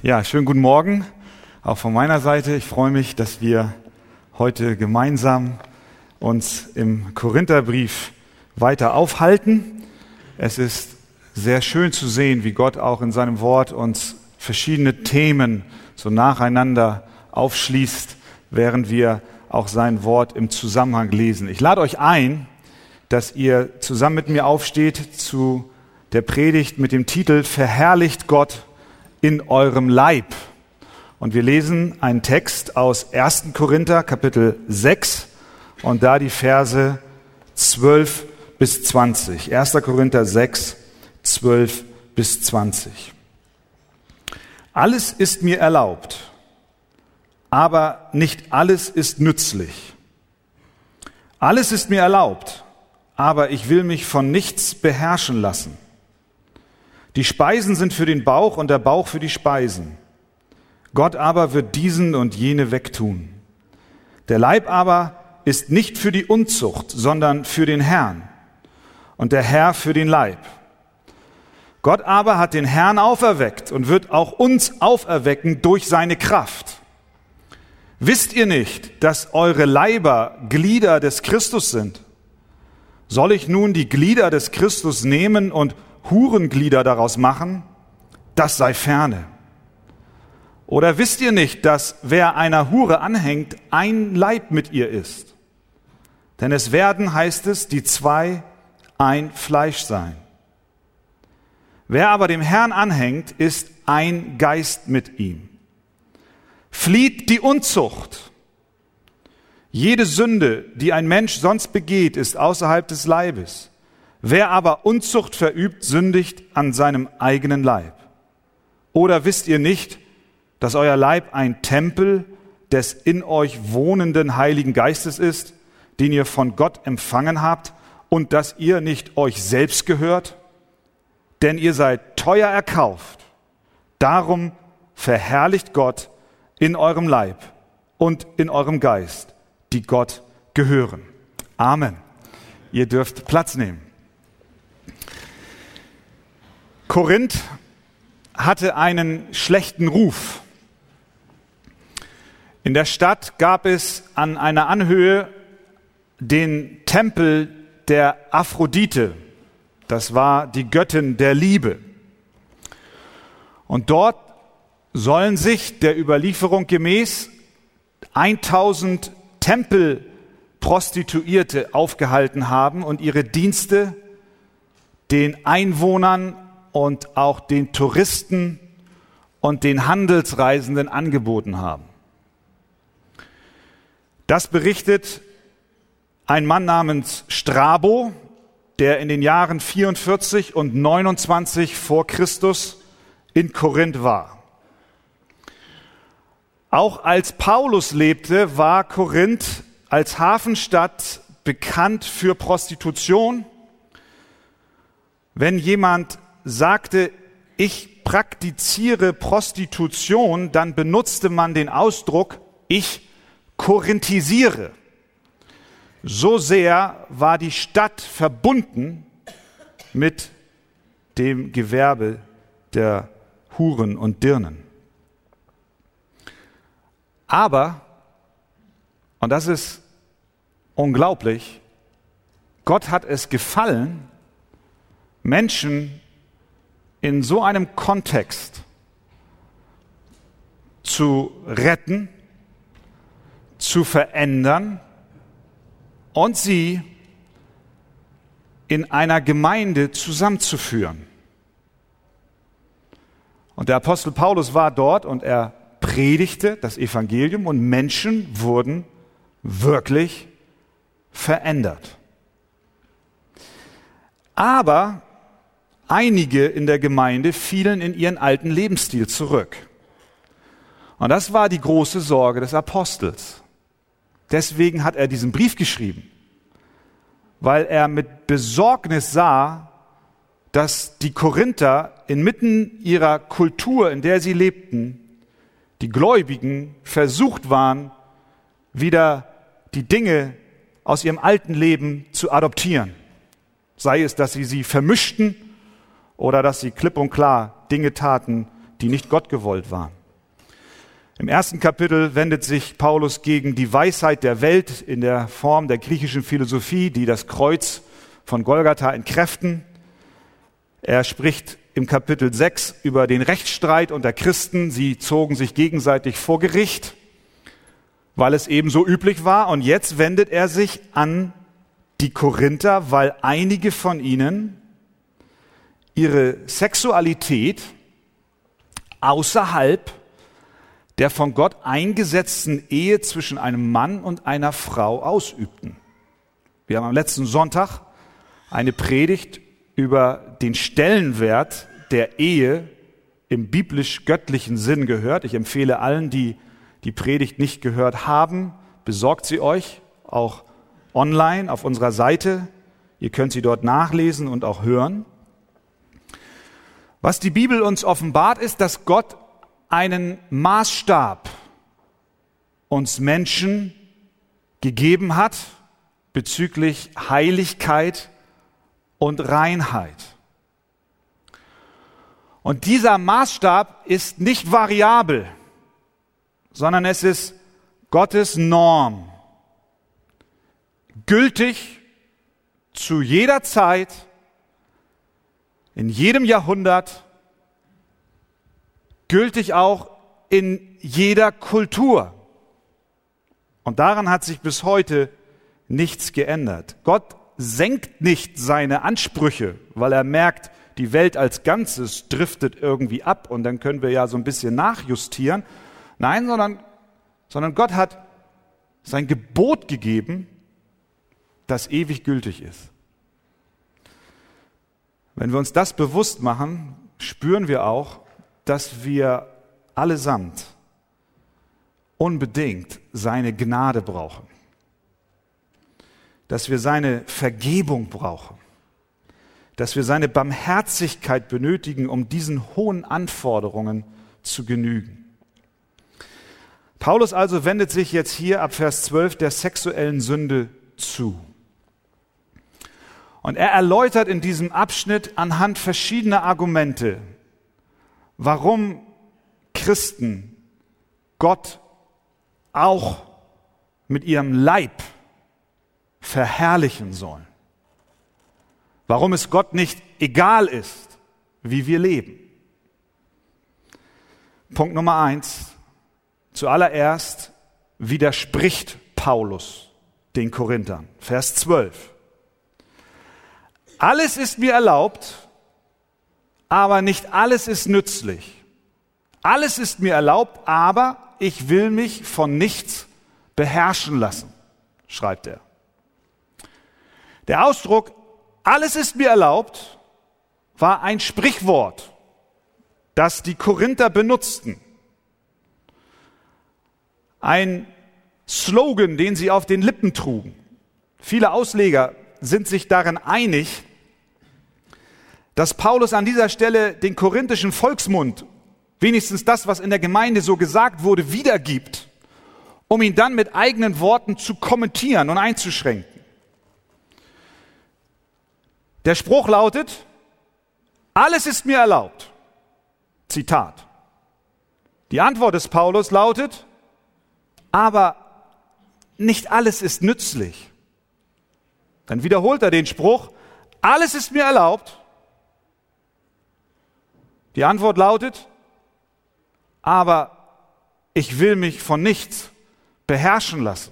Ja, schönen guten Morgen, auch von meiner Seite. Ich freue mich, dass wir heute gemeinsam uns im Korintherbrief weiter aufhalten. Es ist sehr schön zu sehen, wie Gott auch in seinem Wort uns verschiedene Themen so nacheinander aufschließt, während wir auch sein Wort im Zusammenhang lesen. Ich lade euch ein, dass ihr zusammen mit mir aufsteht zu der Predigt mit dem Titel Verherrlicht Gott in eurem Leib. Und wir lesen einen Text aus 1. Korinther Kapitel 6 und da die Verse 12 bis 20. 1. Korinther 6, 12 bis 20. Alles ist mir erlaubt, aber nicht alles ist nützlich. Alles ist mir erlaubt, aber ich will mich von nichts beherrschen lassen. Die Speisen sind für den Bauch und der Bauch für die Speisen. Gott aber wird diesen und jene wegtun. Der Leib aber ist nicht für die Unzucht, sondern für den Herrn und der Herr für den Leib. Gott aber hat den Herrn auferweckt und wird auch uns auferwecken durch seine Kraft. Wisst ihr nicht, dass eure Leiber Glieder des Christus sind? Soll ich nun die Glieder des Christus nehmen und Hurenglieder daraus machen, das sei ferne. Oder wisst ihr nicht, dass wer einer Hure anhängt, ein Leib mit ihr ist? Denn es werden, heißt es, die zwei ein Fleisch sein. Wer aber dem Herrn anhängt, ist ein Geist mit ihm. Flieht die Unzucht. Jede Sünde, die ein Mensch sonst begeht, ist außerhalb des Leibes. Wer aber Unzucht verübt, sündigt an seinem eigenen Leib. Oder wisst ihr nicht, dass euer Leib ein Tempel des in euch wohnenden Heiligen Geistes ist, den ihr von Gott empfangen habt und dass ihr nicht euch selbst gehört? Denn ihr seid teuer erkauft. Darum verherrlicht Gott in eurem Leib und in eurem Geist, die Gott gehören. Amen. Ihr dürft Platz nehmen. Korinth hatte einen schlechten Ruf. In der Stadt gab es an einer Anhöhe den Tempel der Aphrodite. Das war die Göttin der Liebe. Und dort sollen sich der Überlieferung gemäß 1000 Tempelprostituierte aufgehalten haben und ihre Dienste den Einwohnern und auch den Touristen und den Handelsreisenden angeboten haben. Das berichtet ein Mann namens Strabo, der in den Jahren 44 und 29 vor Christus in Korinth war. Auch als Paulus lebte, war Korinth als Hafenstadt bekannt für Prostitution. Wenn jemand sagte, ich praktiziere Prostitution, dann benutzte man den Ausdruck, ich korinthisiere. So sehr war die Stadt verbunden mit dem Gewerbe der Huren und Dirnen. Aber, und das ist unglaublich, Gott hat es gefallen, Menschen in so einem Kontext zu retten, zu verändern und sie in einer Gemeinde zusammenzuführen. Und der Apostel Paulus war dort und er predigte das Evangelium und Menschen wurden wirklich verändert. Aber Einige in der Gemeinde fielen in ihren alten Lebensstil zurück. Und das war die große Sorge des Apostels. Deswegen hat er diesen Brief geschrieben, weil er mit Besorgnis sah, dass die Korinther inmitten ihrer Kultur, in der sie lebten, die Gläubigen versucht waren, wieder die Dinge aus ihrem alten Leben zu adoptieren. Sei es, dass sie sie vermischten oder dass sie klipp und klar Dinge taten, die nicht Gott gewollt waren. Im ersten Kapitel wendet sich Paulus gegen die Weisheit der Welt in der Form der griechischen Philosophie, die das Kreuz von Golgatha entkräften. Er spricht im Kapitel 6 über den Rechtsstreit unter Christen. Sie zogen sich gegenseitig vor Gericht, weil es eben so üblich war. Und jetzt wendet er sich an die Korinther, weil einige von ihnen ihre Sexualität außerhalb der von Gott eingesetzten Ehe zwischen einem Mann und einer Frau ausübten. Wir haben am letzten Sonntag eine Predigt über den Stellenwert der Ehe im biblisch-göttlichen Sinn gehört. Ich empfehle allen, die die Predigt nicht gehört haben, besorgt sie euch auch online auf unserer Seite. Ihr könnt sie dort nachlesen und auch hören. Was die Bibel uns offenbart, ist, dass Gott einen Maßstab uns Menschen gegeben hat bezüglich Heiligkeit und Reinheit. Und dieser Maßstab ist nicht variabel, sondern es ist Gottes Norm, gültig zu jeder Zeit, in jedem Jahrhundert gültig auch in jeder Kultur. Und daran hat sich bis heute nichts geändert. Gott senkt nicht seine Ansprüche, weil er merkt, die Welt als Ganzes driftet irgendwie ab und dann können wir ja so ein bisschen nachjustieren. Nein, sondern, sondern Gott hat sein Gebot gegeben, das ewig gültig ist. Wenn wir uns das bewusst machen, spüren wir auch, dass wir allesamt unbedingt seine Gnade brauchen, dass wir seine Vergebung brauchen, dass wir seine Barmherzigkeit benötigen, um diesen hohen Anforderungen zu genügen. Paulus also wendet sich jetzt hier ab Vers 12 der sexuellen Sünde zu. Und er erläutert in diesem Abschnitt anhand verschiedener Argumente, warum Christen Gott auch mit ihrem Leib verherrlichen sollen. Warum es Gott nicht egal ist, wie wir leben. Punkt Nummer eins. Zuallererst widerspricht Paulus den Korinthern. Vers 12. Alles ist mir erlaubt, aber nicht alles ist nützlich. Alles ist mir erlaubt, aber ich will mich von nichts beherrschen lassen, schreibt er. Der Ausdruck, alles ist mir erlaubt, war ein Sprichwort, das die Korinther benutzten. Ein Slogan, den sie auf den Lippen trugen. Viele Ausleger sind sich darin einig, dass Paulus an dieser Stelle den korinthischen Volksmund, wenigstens das, was in der Gemeinde so gesagt wurde, wiedergibt, um ihn dann mit eigenen Worten zu kommentieren und einzuschränken. Der Spruch lautet, alles ist mir erlaubt. Zitat. Die Antwort des Paulus lautet, aber nicht alles ist nützlich. Dann wiederholt er den Spruch, alles ist mir erlaubt, die Antwort lautet, aber ich will mich von nichts beherrschen lassen.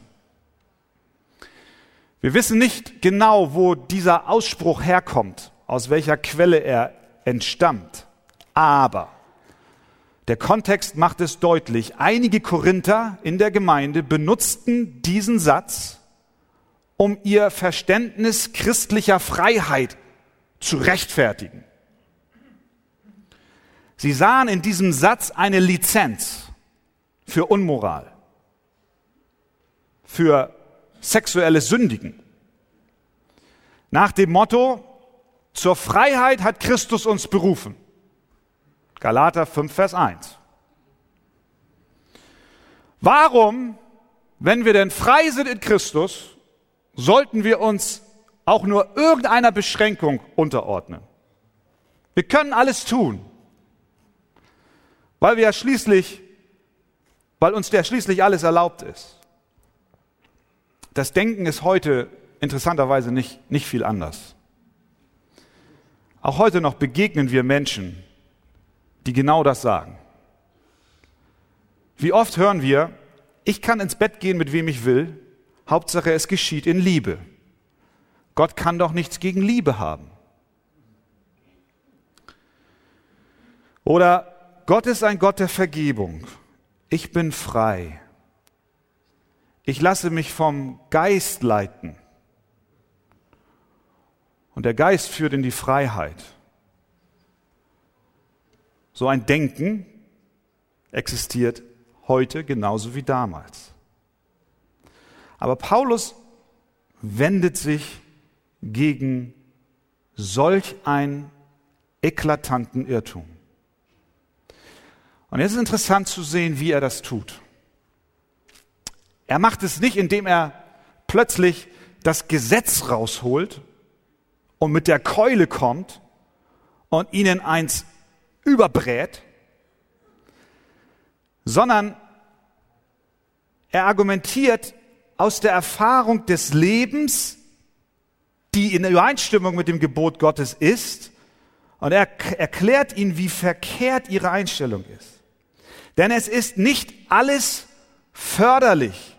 Wir wissen nicht genau, wo dieser Ausspruch herkommt, aus welcher Quelle er entstammt. Aber der Kontext macht es deutlich. Einige Korinther in der Gemeinde benutzten diesen Satz, um ihr Verständnis christlicher Freiheit zu rechtfertigen. Sie sahen in diesem Satz eine Lizenz für Unmoral, für sexuelles Sündigen. Nach dem Motto, zur Freiheit hat Christus uns berufen. Galater 5, Vers 1. Warum, wenn wir denn frei sind in Christus, sollten wir uns auch nur irgendeiner Beschränkung unterordnen? Wir können alles tun. Weil wir ja schließlich, weil uns ja schließlich alles erlaubt ist. Das Denken ist heute interessanterweise nicht, nicht viel anders. Auch heute noch begegnen wir Menschen, die genau das sagen. Wie oft hören wir, ich kann ins Bett gehen, mit wem ich will, Hauptsache es geschieht in Liebe. Gott kann doch nichts gegen Liebe haben. Oder Gott ist ein Gott der Vergebung. Ich bin frei. Ich lasse mich vom Geist leiten. Und der Geist führt in die Freiheit. So ein Denken existiert heute genauso wie damals. Aber Paulus wendet sich gegen solch einen eklatanten Irrtum. Und jetzt ist interessant zu sehen, wie er das tut. Er macht es nicht, indem er plötzlich das Gesetz rausholt und mit der Keule kommt und ihnen eins überbrät, sondern er argumentiert aus der Erfahrung des Lebens, die in Übereinstimmung mit dem Gebot Gottes ist, und er erklärt ihnen, wie verkehrt ihre Einstellung ist. Denn es ist nicht alles förderlich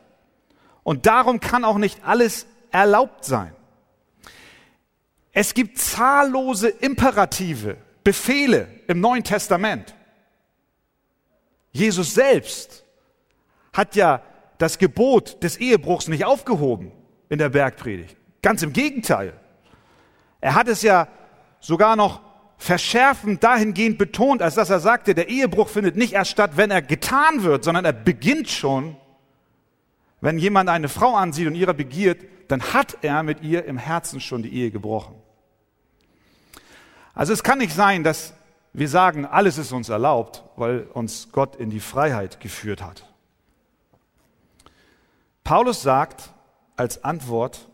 und darum kann auch nicht alles erlaubt sein. Es gibt zahllose Imperative, Befehle im Neuen Testament. Jesus selbst hat ja das Gebot des Ehebruchs nicht aufgehoben in der Bergpredigt. Ganz im Gegenteil. Er hat es ja sogar noch verschärfend dahingehend betont, als dass er sagte, der Ehebruch findet nicht erst statt, wenn er getan wird, sondern er beginnt schon, wenn jemand eine Frau ansieht und ihrer begiert, dann hat er mit ihr im Herzen schon die Ehe gebrochen. Also es kann nicht sein, dass wir sagen, alles ist uns erlaubt, weil uns Gott in die Freiheit geführt hat. Paulus sagt als Antwort,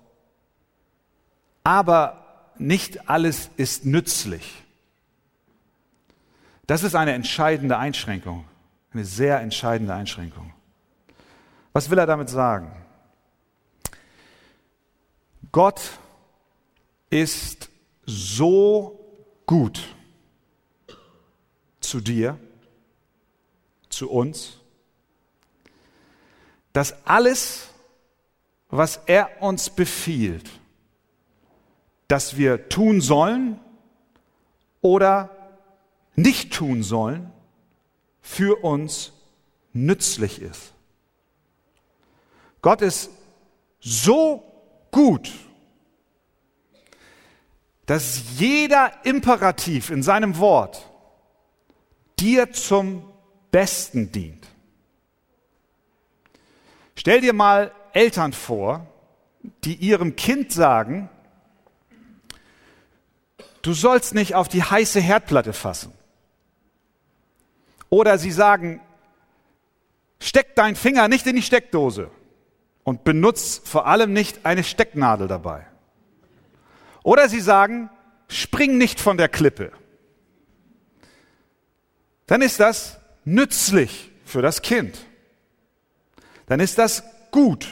aber nicht alles ist nützlich. Das ist eine entscheidende Einschränkung, eine sehr entscheidende Einschränkung. Was will er damit sagen? Gott ist so gut zu dir, zu uns, dass alles, was er uns befiehlt, dass wir tun sollen oder nicht tun sollen, für uns nützlich ist. Gott ist so gut, dass jeder Imperativ in seinem Wort dir zum Besten dient. Stell dir mal Eltern vor, die ihrem Kind sagen, du sollst nicht auf die heiße Herdplatte fassen. Oder sie sagen, steck deinen Finger nicht in die Steckdose und benutz vor allem nicht eine Stecknadel dabei. Oder sie sagen, spring nicht von der Klippe. Dann ist das nützlich für das Kind. Dann ist das gut.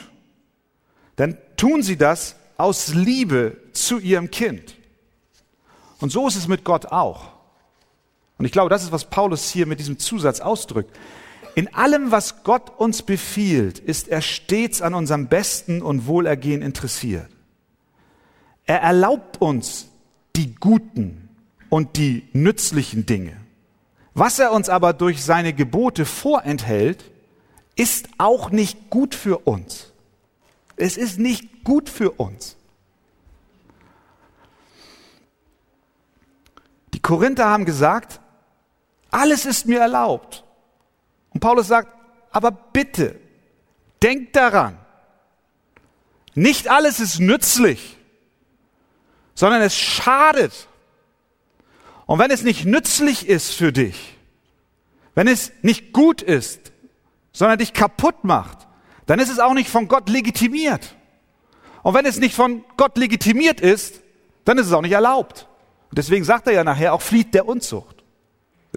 Dann tun sie das aus Liebe zu ihrem Kind. Und so ist es mit Gott auch. Und ich glaube, das ist, was Paulus hier mit diesem Zusatz ausdrückt. In allem, was Gott uns befiehlt, ist er stets an unserem Besten und Wohlergehen interessiert. Er erlaubt uns die guten und die nützlichen Dinge. Was er uns aber durch seine Gebote vorenthält, ist auch nicht gut für uns. Es ist nicht gut für uns. Die Korinther haben gesagt, alles ist mir erlaubt. Und Paulus sagt, aber bitte, denkt daran, nicht alles ist nützlich, sondern es schadet. Und wenn es nicht nützlich ist für dich, wenn es nicht gut ist, sondern dich kaputt macht, dann ist es auch nicht von Gott legitimiert. Und wenn es nicht von Gott legitimiert ist, dann ist es auch nicht erlaubt. Und deswegen sagt er ja nachher auch, flieht der Unzucht.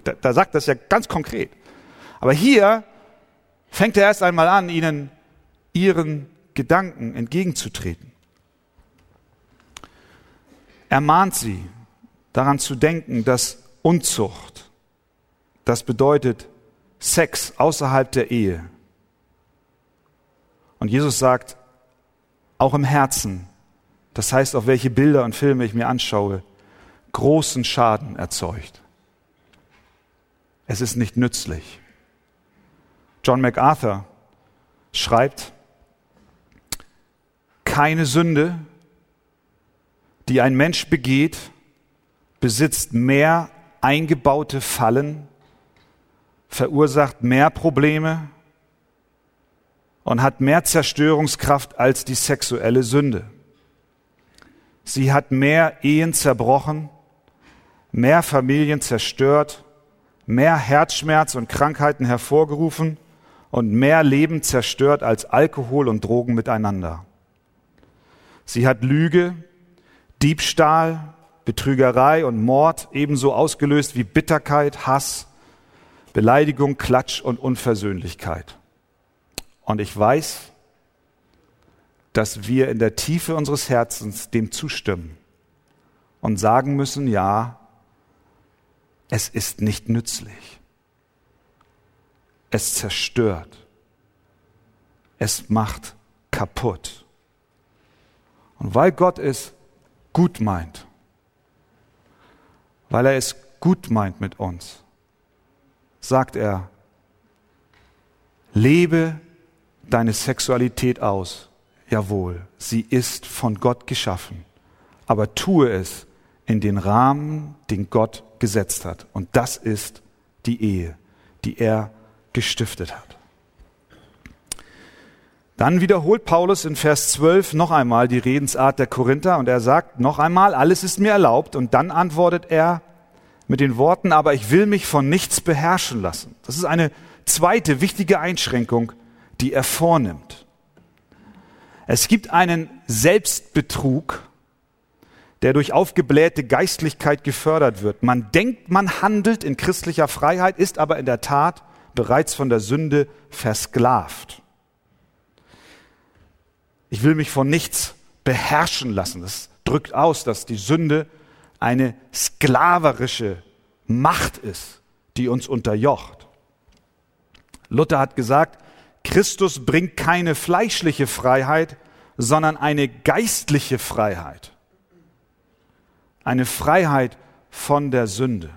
Da, da sagt das ja ganz konkret. Aber hier fängt er erst einmal an, ihnen ihren Gedanken entgegenzutreten. Er mahnt sie daran zu denken, dass Unzucht, das bedeutet Sex außerhalb der Ehe. Und Jesus sagt, auch im Herzen, das heißt, auf welche Bilder und Filme ich mir anschaue, großen Schaden erzeugt. Es ist nicht nützlich. John MacArthur schreibt, keine Sünde, die ein Mensch begeht, besitzt mehr eingebaute Fallen, verursacht mehr Probleme und hat mehr Zerstörungskraft als die sexuelle Sünde. Sie hat mehr Ehen zerbrochen, mehr Familien zerstört, mehr Herzschmerz und Krankheiten hervorgerufen und mehr Leben zerstört als Alkohol und Drogen miteinander. Sie hat Lüge, Diebstahl, Betrügerei und Mord ebenso ausgelöst wie Bitterkeit, Hass, Beleidigung, Klatsch und Unversöhnlichkeit. Und ich weiß, dass wir in der Tiefe unseres Herzens dem zustimmen und sagen müssen, ja, es ist nicht nützlich. Es zerstört. Es macht kaputt. Und weil Gott es gut meint, weil er es gut meint mit uns, sagt er, lebe deine Sexualität aus. Jawohl, sie ist von Gott geschaffen, aber tue es in den Rahmen, den Gott gesetzt hat. Und das ist die Ehe, die er gestiftet hat. Dann wiederholt Paulus in Vers 12 noch einmal die Redensart der Korinther und er sagt noch einmal, alles ist mir erlaubt und dann antwortet er mit den Worten, aber ich will mich von nichts beherrschen lassen. Das ist eine zweite wichtige Einschränkung, die er vornimmt. Es gibt einen Selbstbetrug, der durch aufgeblähte Geistlichkeit gefördert wird. Man denkt, man handelt in christlicher Freiheit, ist aber in der Tat bereits von der Sünde versklavt. Ich will mich von nichts beherrschen lassen. Das drückt aus, dass die Sünde eine sklaverische Macht ist, die uns unterjocht. Luther hat gesagt, Christus bringt keine fleischliche Freiheit, sondern eine geistliche Freiheit. Eine Freiheit von der Sünde.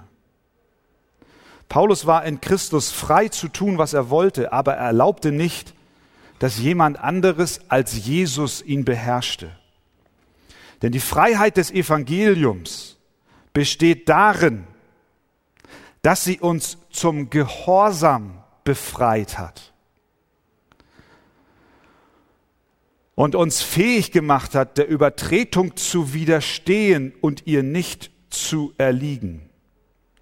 Paulus war in Christus frei zu tun, was er wollte, aber er erlaubte nicht, dass jemand anderes als Jesus ihn beherrschte. Denn die Freiheit des Evangeliums besteht darin, dass sie uns zum Gehorsam befreit hat und uns fähig gemacht hat, der Übertretung zu widerstehen und ihr nicht zu erliegen.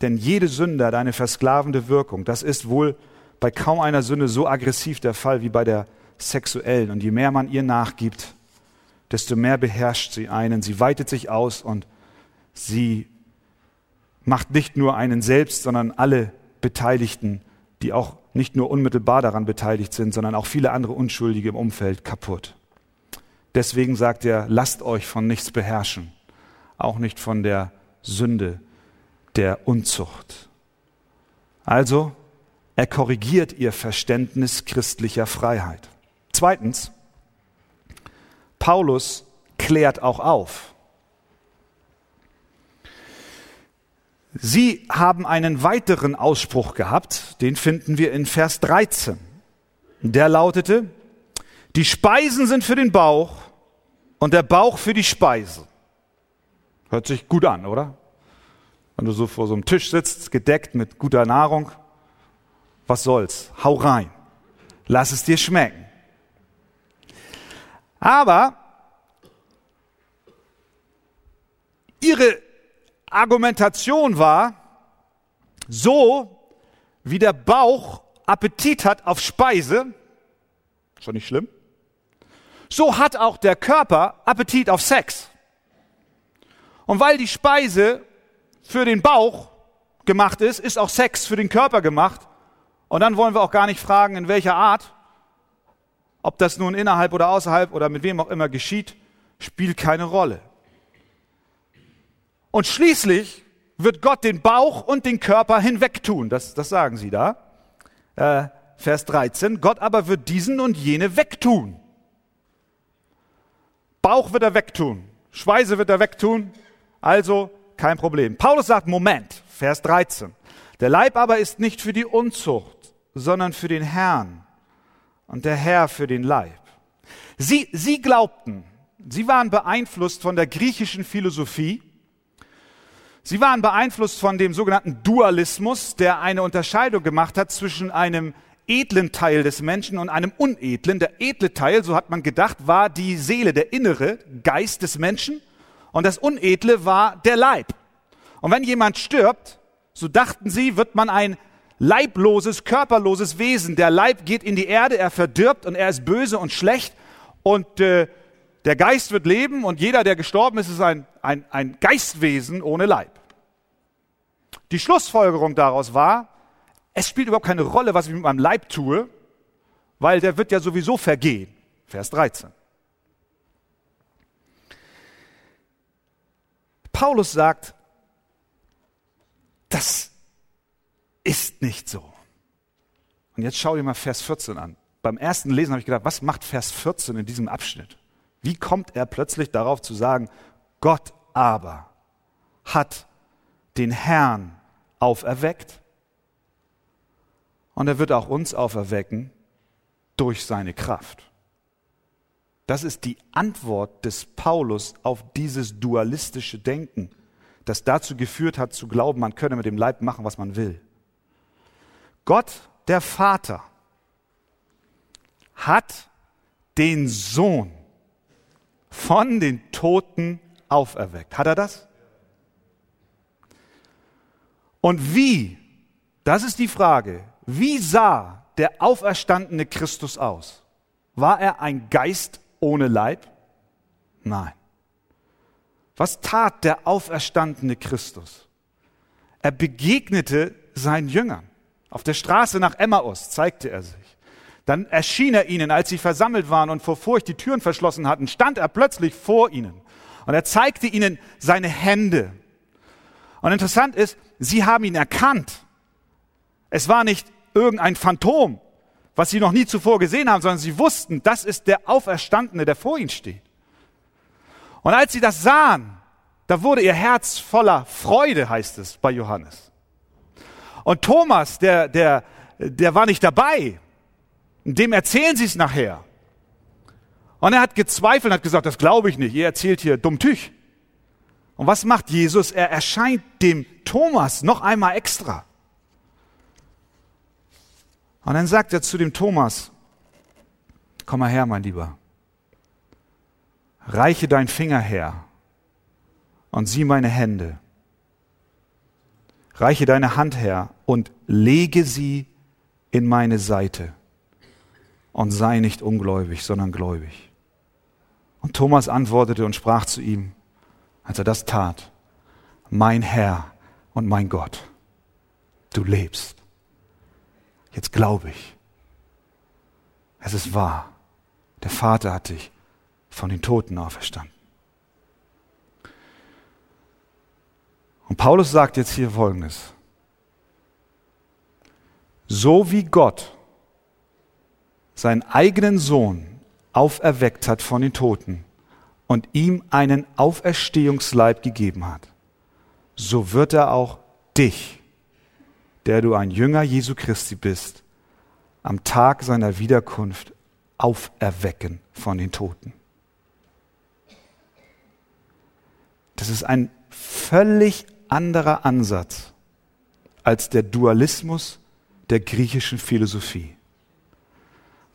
Denn jede Sünde hat eine versklavende Wirkung. Das ist wohl bei kaum einer Sünde so aggressiv der Fall wie bei der sexuellen. Und je mehr man ihr nachgibt, desto mehr beherrscht sie einen. Sie weitet sich aus und sie macht nicht nur einen selbst, sondern alle Beteiligten, die auch nicht nur unmittelbar daran beteiligt sind, sondern auch viele andere Unschuldige im Umfeld kaputt. Deswegen sagt er, lasst euch von nichts beherrschen, auch nicht von der Sünde der Unzucht. Also, er korrigiert ihr Verständnis christlicher Freiheit. Zweitens, Paulus klärt auch auf. Sie haben einen weiteren Ausspruch gehabt, den finden wir in Vers 13. Der lautete, die Speisen sind für den Bauch und der Bauch für die Speise. Hört sich gut an, oder? Wenn du so vor so einem Tisch sitzt, gedeckt mit guter Nahrung, was soll's? Hau rein. Lass es dir schmecken. Aber ihre Argumentation war, so wie der Bauch Appetit hat auf Speise, schon nicht schlimm, so hat auch der Körper Appetit auf Sex. Und weil die Speise für den Bauch gemacht ist, ist auch Sex für den Körper gemacht. Und dann wollen wir auch gar nicht fragen, in welcher Art, ob das nun innerhalb oder außerhalb oder mit wem auch immer geschieht, spielt keine Rolle. Und schließlich wird Gott den Bauch und den Körper hinwegtun. Das, das sagen sie da. Äh, Vers 13. Gott aber wird diesen und jene wegtun. Bauch wird er wegtun. Schweiße wird er wegtun. Also kein Problem. Paulus sagt, Moment, Vers 13. Der Leib aber ist nicht für die Unzucht, sondern für den Herrn und der Herr für den Leib. Sie, sie glaubten, sie waren beeinflusst von der griechischen Philosophie. Sie waren beeinflusst von dem sogenannten Dualismus, der eine Unterscheidung gemacht hat zwischen einem edlen Teil des Menschen und einem unedlen. Der edle Teil, so hat man gedacht, war die Seele, der innere Geist des Menschen und das Unedle war der Leib. Und wenn jemand stirbt, so dachten sie, wird man ein leibloses, körperloses Wesen. Der Leib geht in die Erde, er verdirbt und er ist böse und schlecht und äh, der Geist wird leben und jeder, der gestorben ist, ist ein, ein, ein Geistwesen ohne Leib. Die Schlussfolgerung daraus war, es spielt überhaupt keine Rolle, was ich mit meinem Leib tue, weil der wird ja sowieso vergehen. Vers 13. Paulus sagt, das ist nicht so. Und jetzt schau dir mal Vers 14 an. Beim ersten Lesen habe ich gedacht, was macht Vers 14 in diesem Abschnitt? Wie kommt er plötzlich darauf zu sagen, Gott aber hat den Herrn auferweckt und er wird auch uns auferwecken durch seine Kraft. Das ist die Antwort des Paulus auf dieses dualistische Denken, das dazu geführt hat zu glauben, man könne mit dem Leib machen, was man will. Gott, der Vater, hat den Sohn von den Toten auferweckt. Hat er das? Und wie? Das ist die Frage. Wie sah der auferstandene Christus aus? War er ein Geist ohne Leib? Nein. Was tat der auferstandene Christus? Er begegnete seinen Jüngern. Auf der Straße nach Emmaus zeigte er sich. Dann erschien er ihnen, als sie versammelt waren und vor Furcht die Türen verschlossen hatten, stand er plötzlich vor ihnen. Und er zeigte ihnen seine Hände. Und interessant ist, sie haben ihn erkannt. Es war nicht irgendein Phantom, was sie noch nie zuvor gesehen haben, sondern sie wussten, das ist der Auferstandene, der vor ihnen steht. Und als sie das sahen, da wurde ihr Herz voller Freude, heißt es bei Johannes. Und Thomas, der, der, der war nicht dabei. Dem erzählen sie es nachher. Und er hat gezweifelt und hat gesagt, das glaube ich nicht. Ihr erzählt hier dummtüch. Und was macht Jesus? Er erscheint dem Thomas noch einmal extra. Und dann sagt er zu dem Thomas, komm mal her, mein Lieber, reiche dein Finger her und sieh meine Hände. Reiche deine Hand her und lege sie in meine Seite und sei nicht ungläubig, sondern gläubig. Und Thomas antwortete und sprach zu ihm, als er das tat, mein Herr und mein Gott, du lebst. Jetzt glaube ich. Es ist wahr. Der Vater hat dich von den Toten auferstanden. Und Paulus sagt jetzt hier Folgendes. So wie Gott seinen eigenen Sohn auferweckt hat von den Toten und ihm einen Auferstehungsleib gegeben hat, so wird er auch dich der du ein Jünger Jesu Christi bist, am Tag seiner Wiederkunft auferwecken von den Toten. Das ist ein völlig anderer Ansatz als der Dualismus der griechischen Philosophie.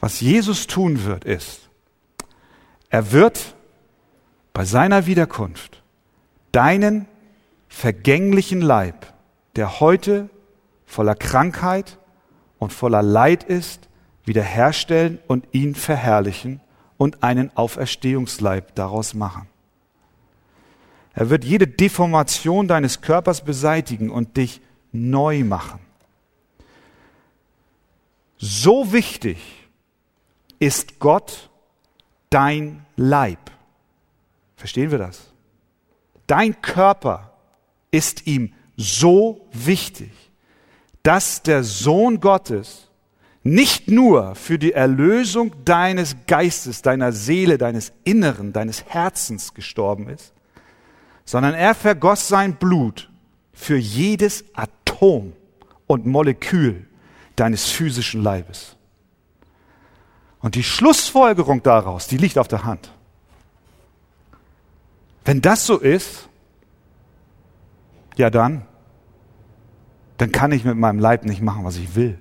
Was Jesus tun wird, ist, er wird bei seiner Wiederkunft deinen vergänglichen Leib, der heute voller Krankheit und voller Leid ist, wiederherstellen und ihn verherrlichen und einen Auferstehungsleib daraus machen. Er wird jede Deformation deines Körpers beseitigen und dich neu machen. So wichtig ist Gott dein Leib. Verstehen wir das? Dein Körper ist ihm so wichtig, dass der Sohn Gottes nicht nur für die Erlösung deines Geistes, deiner Seele, deines Inneren, deines Herzens gestorben ist, sondern er vergoss sein Blut für jedes Atom und Molekül deines physischen Leibes. Und die Schlussfolgerung daraus, die liegt auf der Hand. Wenn das so ist, ja dann, dann kann ich mit meinem Leib nicht machen, was ich will.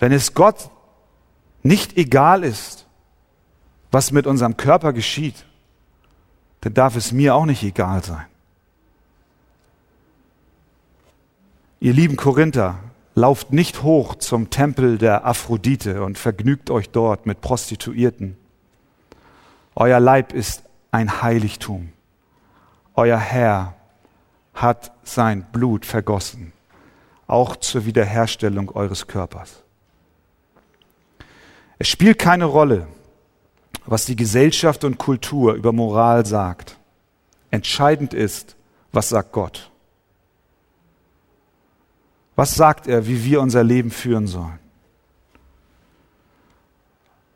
Wenn es Gott nicht egal ist, was mit unserem Körper geschieht, dann darf es mir auch nicht egal sein. Ihr lieben Korinther, lauft nicht hoch zum Tempel der Aphrodite und vergnügt euch dort mit Prostituierten. Euer Leib ist ein Heiligtum. Euer Herr hat sein Blut vergossen, auch zur Wiederherstellung eures Körpers. Es spielt keine Rolle, was die Gesellschaft und Kultur über Moral sagt. Entscheidend ist, was sagt Gott. Was sagt er, wie wir unser Leben führen sollen?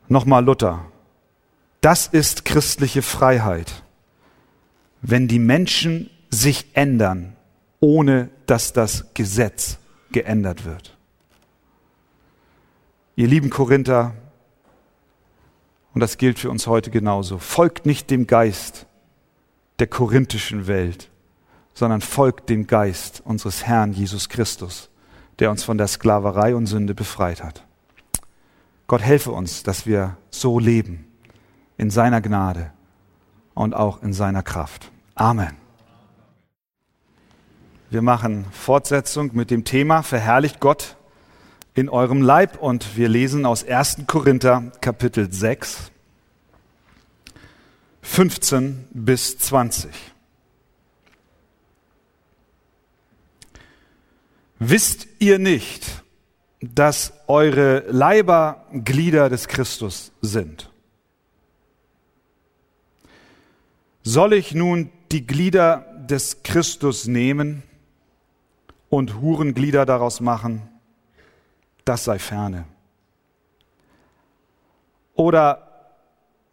Nochmal Luther. Das ist christliche Freiheit, wenn die Menschen sich ändern, ohne dass das Gesetz geändert wird. Ihr lieben Korinther, und das gilt für uns heute genauso, folgt nicht dem Geist der korinthischen Welt, sondern folgt dem Geist unseres Herrn Jesus Christus, der uns von der Sklaverei und Sünde befreit hat. Gott helfe uns, dass wir so leben, in seiner Gnade und auch in seiner Kraft. Amen. Wir machen Fortsetzung mit dem Thema Verherrlicht Gott in eurem Leib und wir lesen aus 1. Korinther Kapitel 6, 15 bis 20. Wisst ihr nicht, dass eure Leiber Glieder des Christus sind? Soll ich nun die Glieder des Christus nehmen und Hurenglieder daraus machen? Das sei ferne. Oder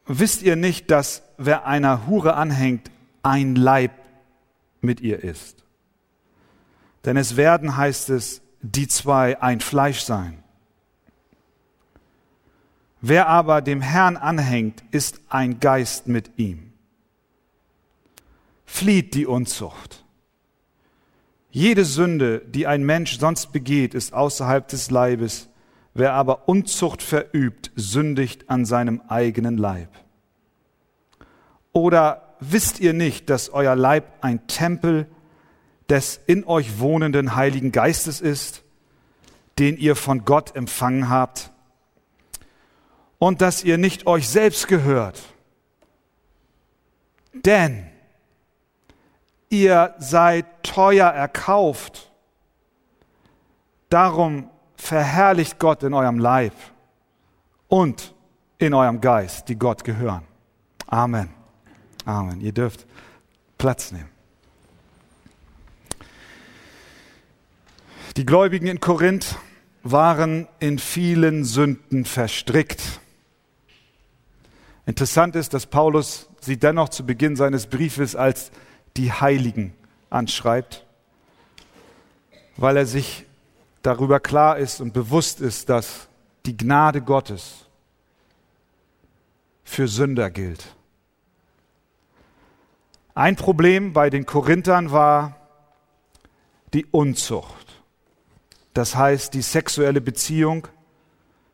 wisst ihr nicht, dass wer einer Hure anhängt, ein Leib mit ihr ist? Denn es werden, heißt es, die zwei ein Fleisch sein. Wer aber dem Herrn anhängt, ist ein Geist mit ihm. Flieht die Unzucht. Jede Sünde, die ein Mensch sonst begeht, ist außerhalb des Leibes. Wer aber Unzucht verübt, sündigt an seinem eigenen Leib. Oder wisst ihr nicht, dass euer Leib ein Tempel des in euch wohnenden Heiligen Geistes ist, den ihr von Gott empfangen habt, und dass ihr nicht euch selbst gehört. Denn ihr seid teuer erkauft. Darum verherrlicht Gott in eurem Leib und in eurem Geist, die Gott gehören. Amen. Amen. Ihr dürft Platz nehmen. Die Gläubigen in Korinth waren in vielen Sünden verstrickt. Interessant ist, dass Paulus sie dennoch zu Beginn seines Briefes als die Heiligen anschreibt, weil er sich darüber klar ist und bewusst ist, dass die Gnade Gottes für Sünder gilt. Ein Problem bei den Korinthern war die Unzucht. Das heißt, die sexuelle Beziehung,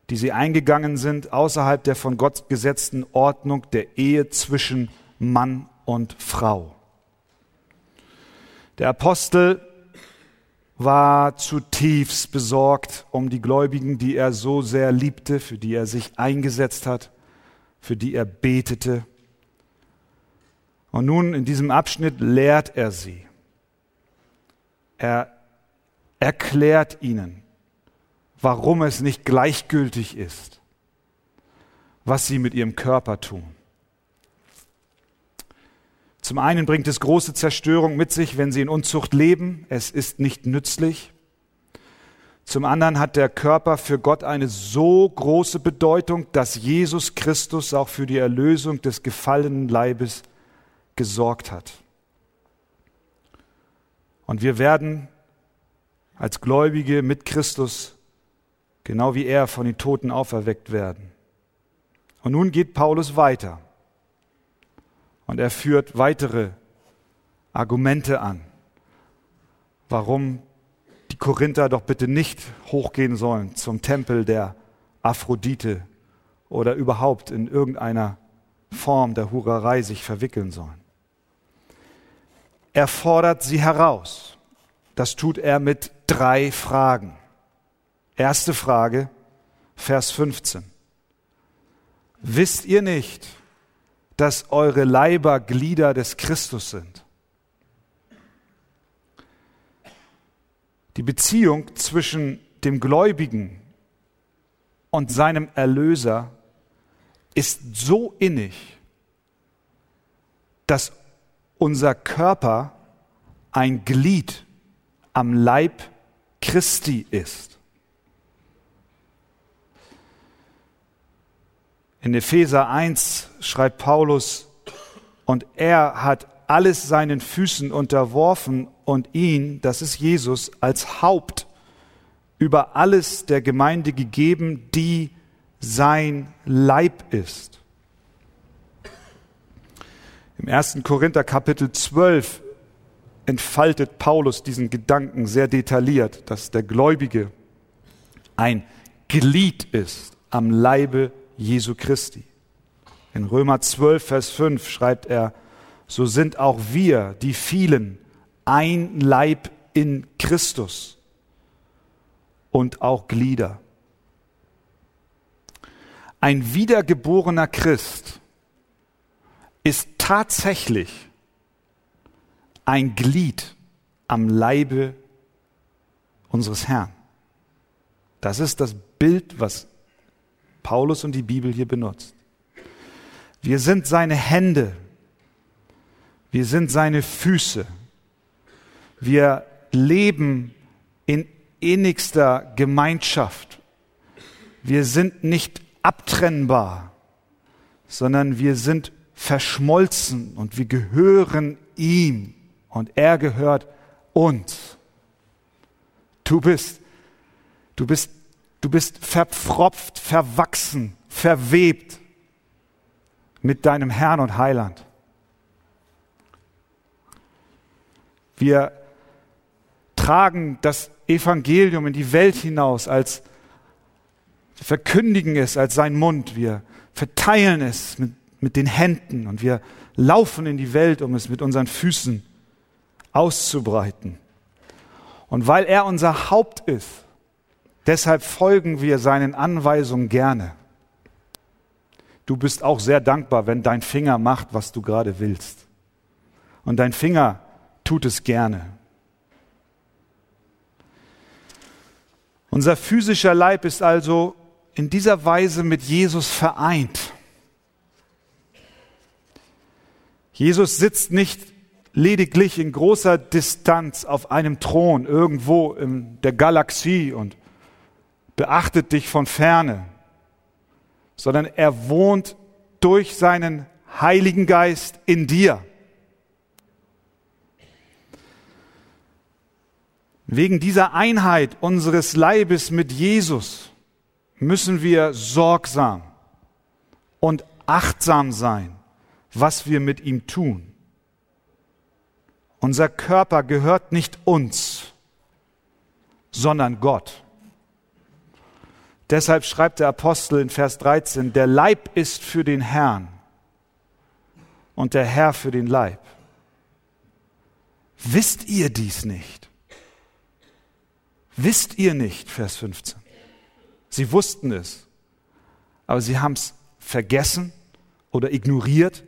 die sie eingegangen sind, außerhalb der von Gott gesetzten Ordnung der Ehe zwischen Mann und Frau. Der Apostel war zutiefst besorgt um die Gläubigen, die er so sehr liebte, für die er sich eingesetzt hat, für die er betete. Und nun in diesem Abschnitt lehrt er sie. Er erklärt ihnen, warum es nicht gleichgültig ist, was sie mit ihrem Körper tun. Zum einen bringt es große Zerstörung mit sich, wenn sie in Unzucht leben. Es ist nicht nützlich. Zum anderen hat der Körper für Gott eine so große Bedeutung, dass Jesus Christus auch für die Erlösung des gefallenen Leibes gesorgt hat. Und wir werden als Gläubige mit Christus, genau wie er, von den Toten auferweckt werden. Und nun geht Paulus weiter. Und er führt weitere Argumente an, warum die Korinther doch bitte nicht hochgehen sollen zum Tempel der Aphrodite oder überhaupt in irgendeiner Form der Hurerei sich verwickeln sollen. Er fordert sie heraus. Das tut er mit drei Fragen. Erste Frage, Vers 15. Wisst ihr nicht, dass eure Leiber Glieder des Christus sind. Die Beziehung zwischen dem Gläubigen und seinem Erlöser ist so innig, dass unser Körper ein Glied am Leib Christi ist. In Epheser 1 schreibt Paulus, und er hat alles seinen Füßen unterworfen und ihn, das ist Jesus, als Haupt über alles der Gemeinde gegeben, die sein Leib ist. Im 1. Korinther Kapitel 12 entfaltet Paulus diesen Gedanken sehr detailliert, dass der Gläubige ein Glied ist am Leibe Jesu Christi. In Römer 12, Vers 5 schreibt er, so sind auch wir, die vielen, ein Leib in Christus und auch Glieder. Ein wiedergeborener Christ ist tatsächlich ein Glied am Leibe unseres Herrn. Das ist das Bild, was Paulus und die Bibel hier benutzt. Wir sind seine Hände. Wir sind seine Füße. Wir leben in innigster Gemeinschaft. Wir sind nicht abtrennbar, sondern wir sind verschmolzen und wir gehören ihm und er gehört uns. Du bist, du bist Du bist verpfropft, verwachsen, verwebt mit deinem Herrn und Heiland. Wir tragen das Evangelium in die Welt hinaus als wir verkündigen es als sein Mund, wir verteilen es mit, mit den Händen und wir laufen in die Welt, um es mit unseren Füßen auszubreiten. Und weil er unser Haupt ist, Deshalb folgen wir seinen Anweisungen gerne. Du bist auch sehr dankbar, wenn dein Finger macht, was du gerade willst. Und dein Finger tut es gerne. Unser physischer Leib ist also in dieser Weise mit Jesus vereint. Jesus sitzt nicht lediglich in großer Distanz auf einem Thron irgendwo in der Galaxie und beachtet dich von ferne, sondern er wohnt durch seinen Heiligen Geist in dir. Wegen dieser Einheit unseres Leibes mit Jesus müssen wir sorgsam und achtsam sein, was wir mit ihm tun. Unser Körper gehört nicht uns, sondern Gott. Deshalb schreibt der Apostel in Vers 13, der Leib ist für den Herrn und der Herr für den Leib. Wisst ihr dies nicht? Wisst ihr nicht, Vers 15. Sie wussten es, aber sie haben es vergessen oder ignoriert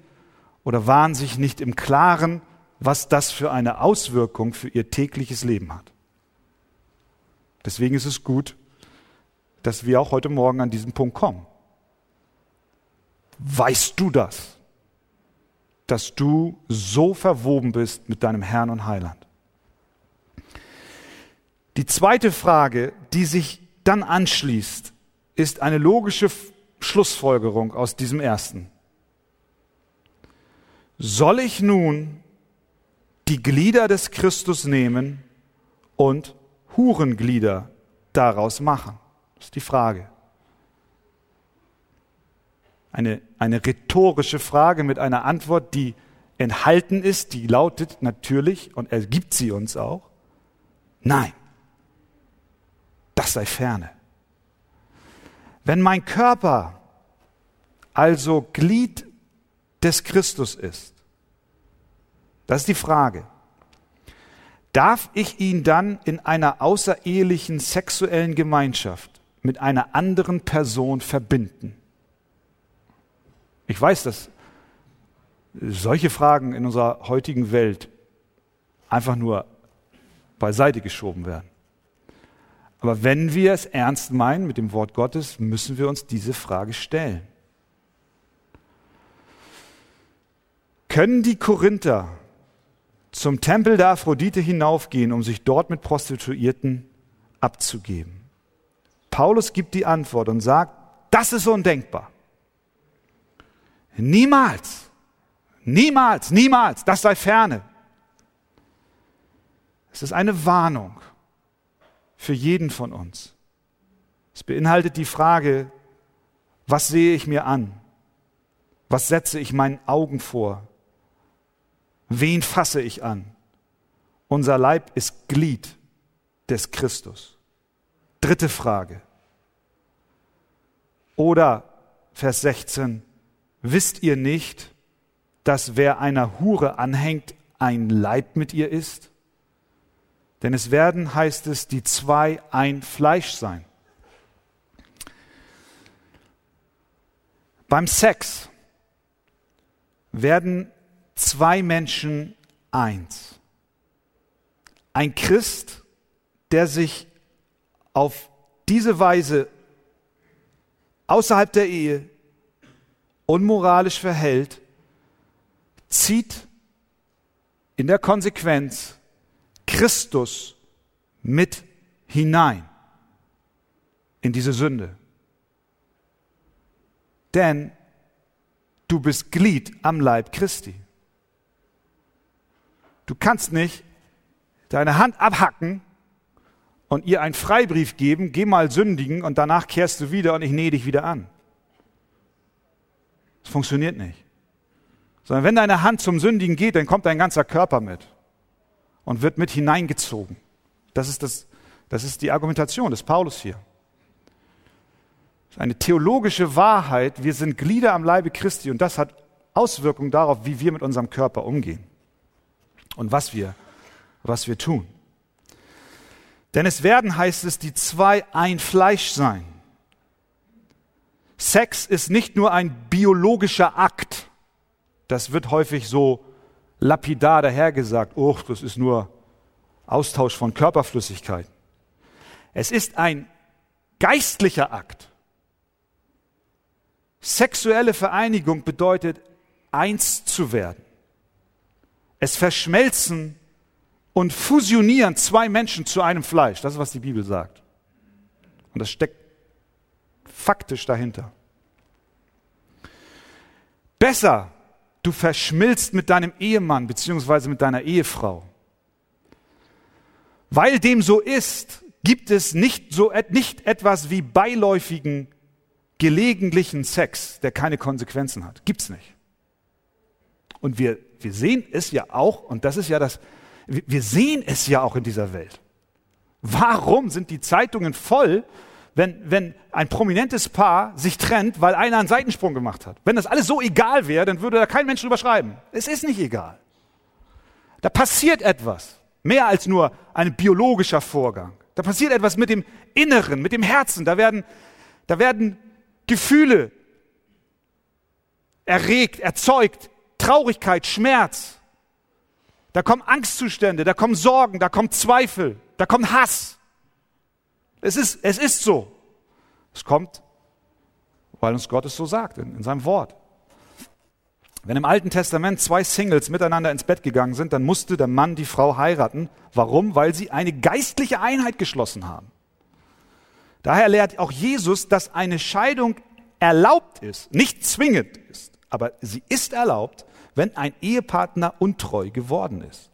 oder waren sich nicht im Klaren, was das für eine Auswirkung für ihr tägliches Leben hat. Deswegen ist es gut, dass wir auch heute Morgen an diesen Punkt kommen. Weißt du das? Dass du so verwoben bist mit deinem Herrn und Heiland? Die zweite Frage, die sich dann anschließt, ist eine logische Schlussfolgerung aus diesem ersten. Soll ich nun die Glieder des Christus nehmen und Hurenglieder daraus machen? Ist die Frage. Eine, eine rhetorische Frage mit einer Antwort, die enthalten ist, die lautet natürlich, und er gibt sie uns auch, nein, das sei ferne. Wenn mein Körper also Glied des Christus ist, das ist die Frage, darf ich ihn dann in einer außerehelichen sexuellen Gemeinschaft mit einer anderen Person verbinden? Ich weiß, dass solche Fragen in unserer heutigen Welt einfach nur beiseite geschoben werden. Aber wenn wir es ernst meinen mit dem Wort Gottes, müssen wir uns diese Frage stellen. Können die Korinther zum Tempel der Aphrodite hinaufgehen, um sich dort mit Prostituierten abzugeben? Paulus gibt die Antwort und sagt, das ist undenkbar. Niemals, niemals, niemals, das sei ferne. Es ist eine Warnung für jeden von uns. Es beinhaltet die Frage, was sehe ich mir an? Was setze ich meinen Augen vor? Wen fasse ich an? Unser Leib ist Glied des Christus. Dritte Frage. Oder Vers 16, wisst ihr nicht, dass wer einer Hure anhängt, ein Leib mit ihr ist? Denn es werden, heißt es, die zwei ein Fleisch sein. Beim Sex werden zwei Menschen eins. Ein Christ, der sich auf diese Weise außerhalb der Ehe unmoralisch verhält, zieht in der Konsequenz Christus mit hinein in diese Sünde. Denn du bist Glied am Leib Christi. Du kannst nicht deine Hand abhacken und ihr einen Freibrief geben, geh mal sündigen und danach kehrst du wieder und ich nähe dich wieder an. Das funktioniert nicht. Sondern wenn deine Hand zum Sündigen geht, dann kommt dein ganzer Körper mit und wird mit hineingezogen. Das ist, das, das ist die Argumentation des Paulus hier. Das ist eine theologische Wahrheit. Wir sind Glieder am Leibe Christi und das hat Auswirkungen darauf, wie wir mit unserem Körper umgehen und was wir, was wir tun. Denn es werden, heißt es, die zwei ein Fleisch sein. Sex ist nicht nur ein biologischer Akt. Das wird häufig so lapidar dahergesagt. Oh, das ist nur Austausch von Körperflüssigkeiten. Es ist ein geistlicher Akt. Sexuelle Vereinigung bedeutet, eins zu werden. Es verschmelzen und fusionieren zwei Menschen zu einem Fleisch. Das ist, was die Bibel sagt. Und das steckt faktisch dahinter. Besser, du verschmilzt mit deinem Ehemann beziehungsweise mit deiner Ehefrau. Weil dem so ist, gibt es nicht so nicht etwas wie beiläufigen, gelegentlichen Sex, der keine Konsequenzen hat. Gibt's nicht. Und wir, wir sehen es ja auch, und das ist ja das, wir sehen es ja auch in dieser Welt. Warum sind die Zeitungen voll, wenn, wenn ein prominentes Paar sich trennt, weil einer einen Seitensprung gemacht hat? Wenn das alles so egal wäre, dann würde da kein Mensch drüber schreiben. Es ist nicht egal. Da passiert etwas. Mehr als nur ein biologischer Vorgang. Da passiert etwas mit dem Inneren, mit dem Herzen. Da werden, da werden Gefühle erregt, erzeugt, Traurigkeit, Schmerz. Da kommen Angstzustände, da kommen Sorgen, da kommt Zweifel, da kommt Hass. Es ist, es ist so. Es kommt, weil uns Gott es so sagt in, in seinem Wort. Wenn im Alten Testament zwei Singles miteinander ins Bett gegangen sind, dann musste der Mann die Frau heiraten. Warum? Weil sie eine geistliche Einheit geschlossen haben. Daher lehrt auch Jesus, dass eine Scheidung erlaubt ist, nicht zwingend ist, aber sie ist erlaubt, wenn ein Ehepartner untreu geworden ist.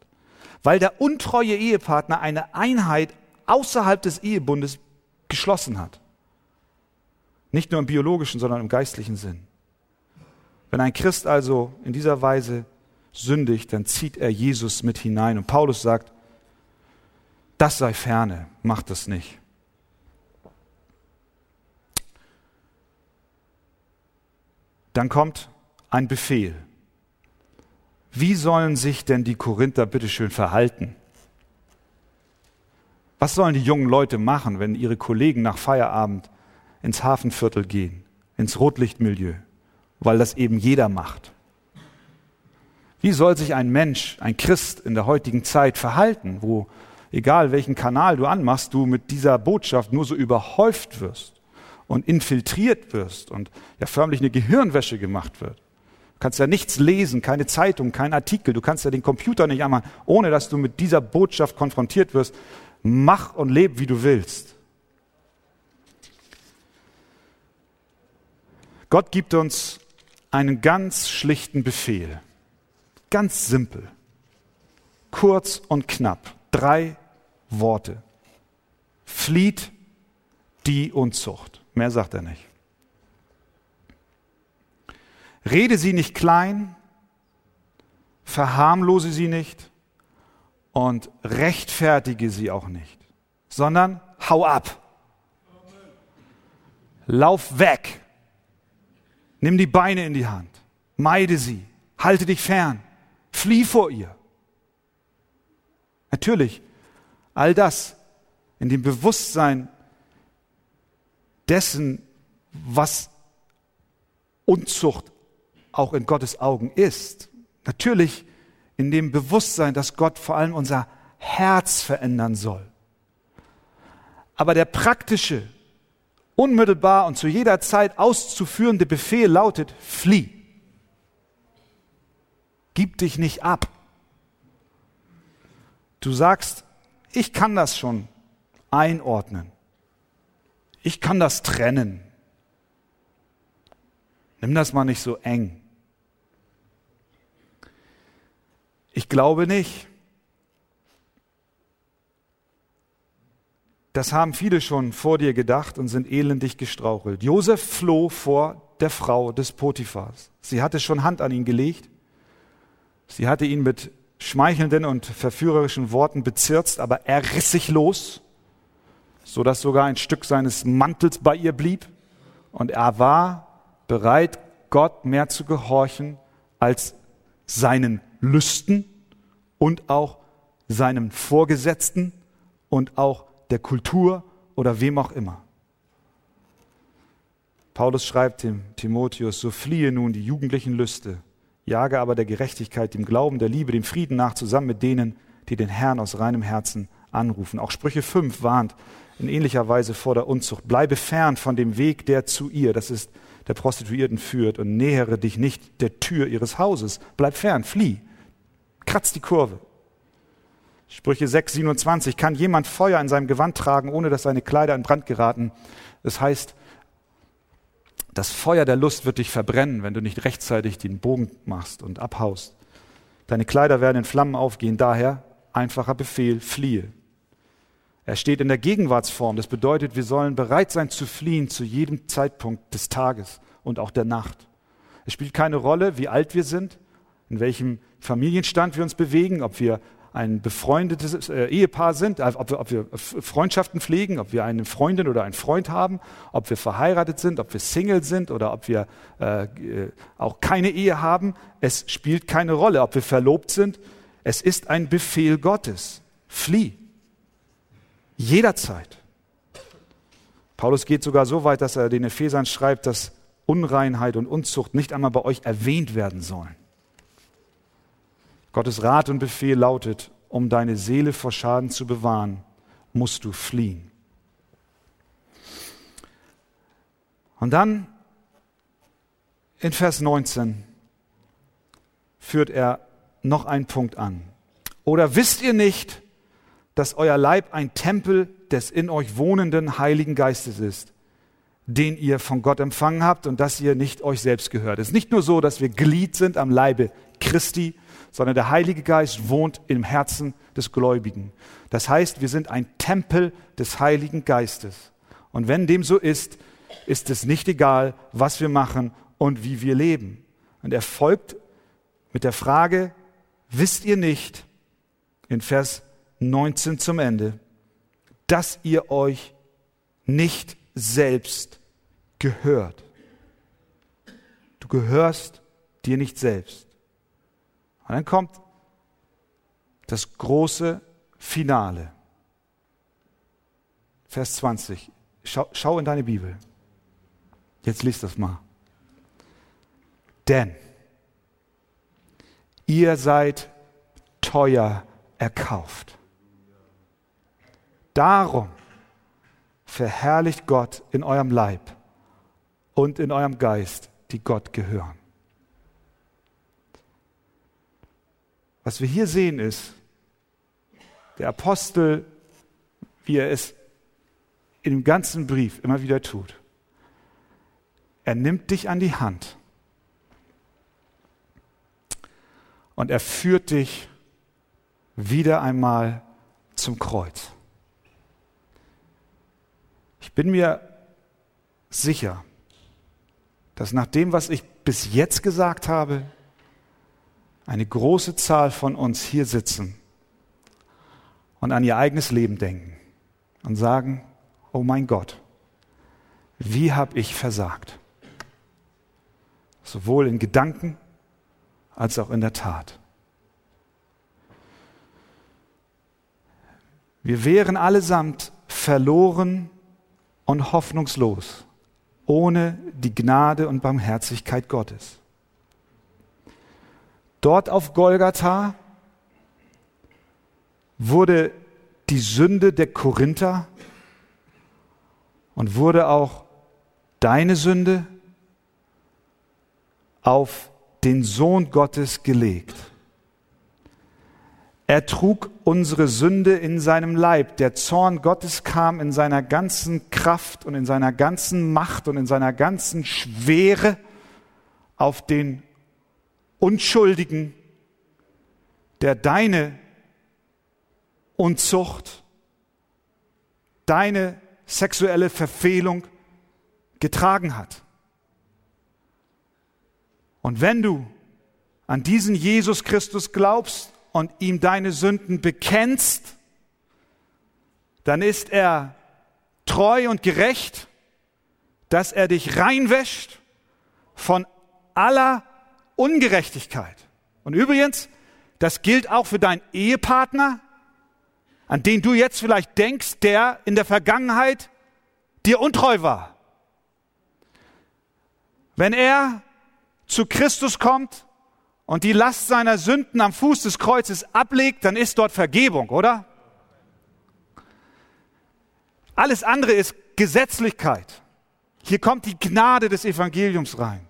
Weil der untreue Ehepartner eine Einheit außerhalb des Ehebundes geschlossen hat. Nicht nur im biologischen, sondern im geistlichen Sinn. Wenn ein Christ also in dieser Weise sündigt, dann zieht er Jesus mit hinein. Und Paulus sagt, das sei ferne, macht das nicht. Dann kommt ein Befehl. Wie sollen sich denn die Korinther bitteschön verhalten? Was sollen die jungen Leute machen, wenn ihre Kollegen nach Feierabend ins Hafenviertel gehen, ins Rotlichtmilieu, weil das eben jeder macht? Wie soll sich ein Mensch, ein Christ in der heutigen Zeit verhalten, wo egal welchen Kanal du anmachst, du mit dieser Botschaft nur so überhäuft wirst und infiltriert wirst und ja förmlich eine Gehirnwäsche gemacht wird? Kannst ja nichts lesen, keine Zeitung, kein Artikel, du kannst ja den Computer nicht anmachen, ohne dass du mit dieser Botschaft konfrontiert wirst. Mach und leb, wie du willst. Gott gibt uns einen ganz schlichten Befehl. Ganz simpel. Kurz und knapp. Drei Worte. Flieht die Unzucht. Mehr sagt er nicht. Rede sie nicht klein, verharmlose sie nicht und rechtfertige sie auch nicht, sondern hau ab. Lauf weg. Nimm die Beine in die Hand. Meide sie. Halte dich fern. Flieh vor ihr. Natürlich, all das in dem Bewusstsein dessen, was Unzucht auch in Gottes Augen ist. Natürlich in dem Bewusstsein, dass Gott vor allem unser Herz verändern soll. Aber der praktische, unmittelbar und zu jeder Zeit auszuführende Befehl lautet, flieh. Gib dich nicht ab. Du sagst, ich kann das schon einordnen. Ich kann das trennen. Nimm das mal nicht so eng. Ich glaube nicht. Das haben viele schon vor dir gedacht und sind elendig gestrauchelt. Josef floh vor der Frau des Potiphars. Sie hatte schon Hand an ihn gelegt. Sie hatte ihn mit schmeichelnden und verführerischen Worten bezirzt, aber er riss sich los, so dass sogar ein Stück seines Mantels bei ihr blieb. Und er war bereit, Gott mehr zu gehorchen als seinen Lüsten und auch seinem Vorgesetzten und auch der Kultur oder wem auch immer. Paulus schreibt dem Timotheus, so fliehe nun die jugendlichen Lüste, jage aber der Gerechtigkeit, dem Glauben, der Liebe, dem Frieden nach, zusammen mit denen, die den Herrn aus reinem Herzen anrufen. Auch Sprüche 5 warnt in ähnlicher Weise vor der Unzucht. Bleibe fern von dem Weg, der zu ihr, das ist der Prostituierten führt und nähere dich nicht der Tür ihres Hauses. Bleib fern, flieh. Kratz die Kurve. Sprüche 6, 27. Kann jemand Feuer in seinem Gewand tragen, ohne dass seine Kleider in Brand geraten? Das heißt, das Feuer der Lust wird dich verbrennen, wenn du nicht rechtzeitig den Bogen machst und abhaust. Deine Kleider werden in Flammen aufgehen. Daher einfacher Befehl, fliehe. Er steht in der Gegenwartsform. Das bedeutet, wir sollen bereit sein zu fliehen zu jedem Zeitpunkt des Tages und auch der Nacht. Es spielt keine Rolle, wie alt wir sind, in welchem Familienstand wir uns bewegen, ob wir ein befreundetes äh, Ehepaar sind, äh, ob wir, ob wir Freundschaften pflegen, ob wir eine Freundin oder einen Freund haben, ob wir verheiratet sind, ob wir Single sind oder ob wir äh, äh, auch keine Ehe haben. Es spielt keine Rolle, ob wir verlobt sind. Es ist ein Befehl Gottes. Flieh. Jederzeit. Paulus geht sogar so weit, dass er den Ephesern schreibt, dass Unreinheit und Unzucht nicht einmal bei euch erwähnt werden sollen. Gottes Rat und Befehl lautet, um deine Seele vor Schaden zu bewahren, musst du fliehen. Und dann in Vers 19 führt er noch einen Punkt an. Oder wisst ihr nicht, dass euer Leib ein Tempel des in euch wohnenden Heiligen Geistes ist, den ihr von Gott empfangen habt und dass ihr nicht euch selbst gehört. Es ist nicht nur so, dass wir Glied sind am Leibe Christi, sondern der Heilige Geist wohnt im Herzen des Gläubigen. Das heißt, wir sind ein Tempel des Heiligen Geistes. Und wenn dem so ist, ist es nicht egal, was wir machen und wie wir leben. Und er folgt mit der Frage, wisst ihr nicht, in Vers 19 zum Ende, dass ihr euch nicht selbst gehört. Du gehörst dir nicht selbst. Und dann kommt das große Finale. Vers 20. Schau, schau in deine Bibel. Jetzt liest das mal. Denn ihr seid teuer erkauft. Darum verherrlicht Gott in eurem Leib und in eurem Geist, die Gott gehören. Was wir hier sehen ist, der Apostel, wie er es im ganzen Brief immer wieder tut, er nimmt dich an die Hand und er führt dich wieder einmal zum Kreuz. Ich bin mir sicher, dass nach dem, was ich bis jetzt gesagt habe, eine große Zahl von uns hier sitzen und an ihr eigenes Leben denken und sagen, oh mein Gott, wie habe ich versagt? Sowohl in Gedanken als auch in der Tat. Wir wären allesamt verloren und hoffnungslos ohne die Gnade und Barmherzigkeit Gottes. Dort auf Golgatha wurde die Sünde der Korinther und wurde auch deine Sünde auf den Sohn Gottes gelegt. Er trug unsere Sünde in seinem Leib. Der Zorn Gottes kam in seiner ganzen Kraft und in seiner ganzen Macht und in seiner ganzen Schwere auf den Unschuldigen, der deine Unzucht, deine sexuelle Verfehlung getragen hat. Und wenn du an diesen Jesus Christus glaubst und ihm deine Sünden bekennst, dann ist er treu und gerecht, dass er dich reinwäscht von aller Ungerechtigkeit. Und übrigens, das gilt auch für deinen Ehepartner, an den du jetzt vielleicht denkst, der in der Vergangenheit dir untreu war. Wenn er zu Christus kommt und die Last seiner Sünden am Fuß des Kreuzes ablegt, dann ist dort Vergebung, oder? Alles andere ist Gesetzlichkeit. Hier kommt die Gnade des Evangeliums rein.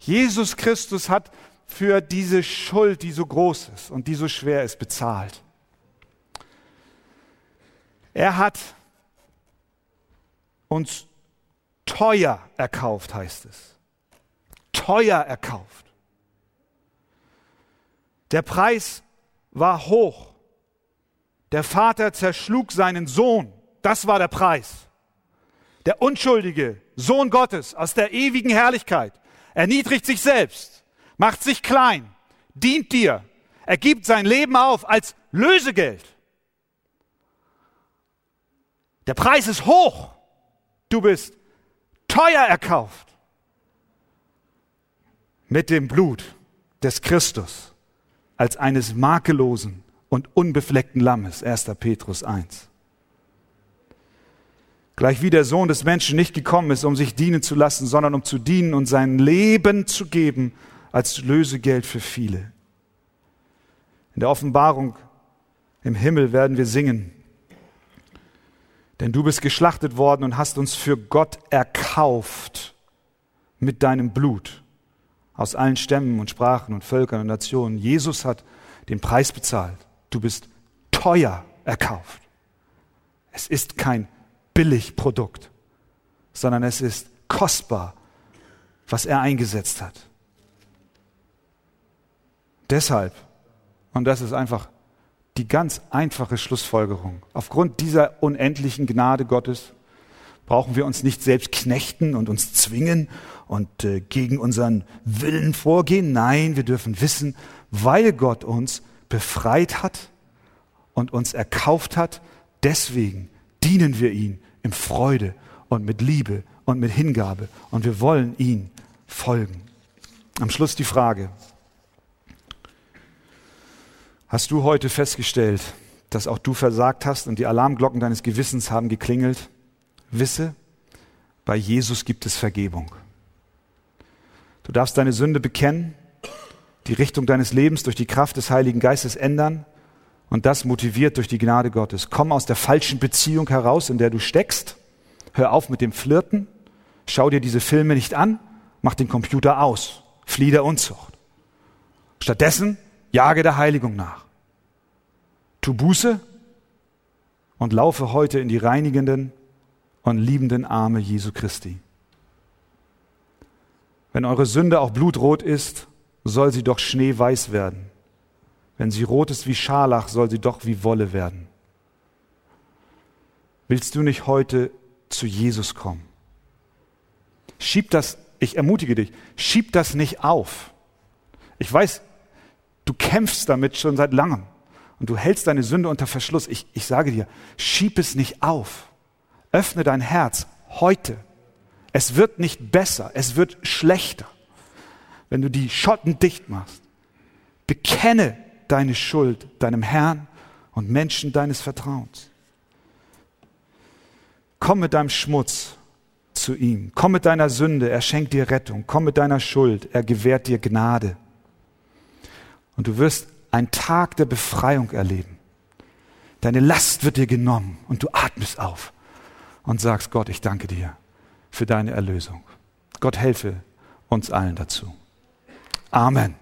Jesus Christus hat für diese Schuld, die so groß ist und die so schwer ist, bezahlt. Er hat uns teuer erkauft, heißt es. Teuer erkauft. Der Preis war hoch. Der Vater zerschlug seinen Sohn. Das war der Preis. Der unschuldige Sohn Gottes aus der ewigen Herrlichkeit erniedrigt sich selbst, macht sich klein, dient dir, er gibt sein Leben auf als Lösegeld. Der Preis ist hoch. Du bist teuer erkauft mit dem Blut des Christus als eines makellosen und unbefleckten Lammes. 1. Petrus 1. Gleich wie der Sohn des Menschen nicht gekommen ist, um sich dienen zu lassen, sondern um zu dienen und sein Leben zu geben als Lösegeld für viele. In der Offenbarung im Himmel werden wir singen. Denn du bist geschlachtet worden und hast uns für Gott erkauft mit deinem Blut aus allen Stämmen und Sprachen und Völkern und Nationen. Jesus hat den Preis bezahlt. Du bist teuer erkauft. Es ist kein Billigprodukt, sondern es ist kostbar, was er eingesetzt hat. Deshalb, und das ist einfach die ganz einfache Schlussfolgerung, aufgrund dieser unendlichen Gnade Gottes brauchen wir uns nicht selbst knechten und uns zwingen und äh, gegen unseren Willen vorgehen. Nein, wir dürfen wissen, weil Gott uns befreit hat und uns erkauft hat, deswegen dienen wir ihm in Freude und mit Liebe und mit Hingabe und wir wollen ihm folgen. Am Schluss die Frage, hast du heute festgestellt, dass auch du versagt hast und die Alarmglocken deines Gewissens haben geklingelt? Wisse, bei Jesus gibt es Vergebung. Du darfst deine Sünde bekennen, die Richtung deines Lebens durch die Kraft des Heiligen Geistes ändern und das motiviert durch die Gnade Gottes. Komm aus der falschen Beziehung heraus, in der du steckst. Hör auf mit dem Flirten. Schau dir diese Filme nicht an. Mach den Computer aus. Flieh der Unzucht. Stattdessen jage der Heiligung nach. Tu Buße und laufe heute in die reinigenden und liebenden Arme Jesu Christi. Wenn eure Sünde auch blutrot ist, soll sie doch schneeweiß werden. Wenn sie rot ist wie Scharlach, soll sie doch wie Wolle werden. Willst du nicht heute zu Jesus kommen? Schieb das, ich ermutige dich, schieb das nicht auf. Ich weiß, du kämpfst damit schon seit langem und du hältst deine Sünde unter Verschluss. Ich, ich sage dir, schieb es nicht auf. Öffne dein Herz heute. Es wird nicht besser, es wird schlechter, wenn du die Schotten dicht machst. Bekenne deine Schuld deinem Herrn und Menschen deines Vertrauens. Komm mit deinem Schmutz zu ihm. Komm mit deiner Sünde, er schenkt dir Rettung. Komm mit deiner Schuld, er gewährt dir Gnade. Und du wirst einen Tag der Befreiung erleben. Deine Last wird dir genommen und du atmest auf und sagst, Gott, ich danke dir für deine Erlösung. Gott helfe uns allen dazu. Amen.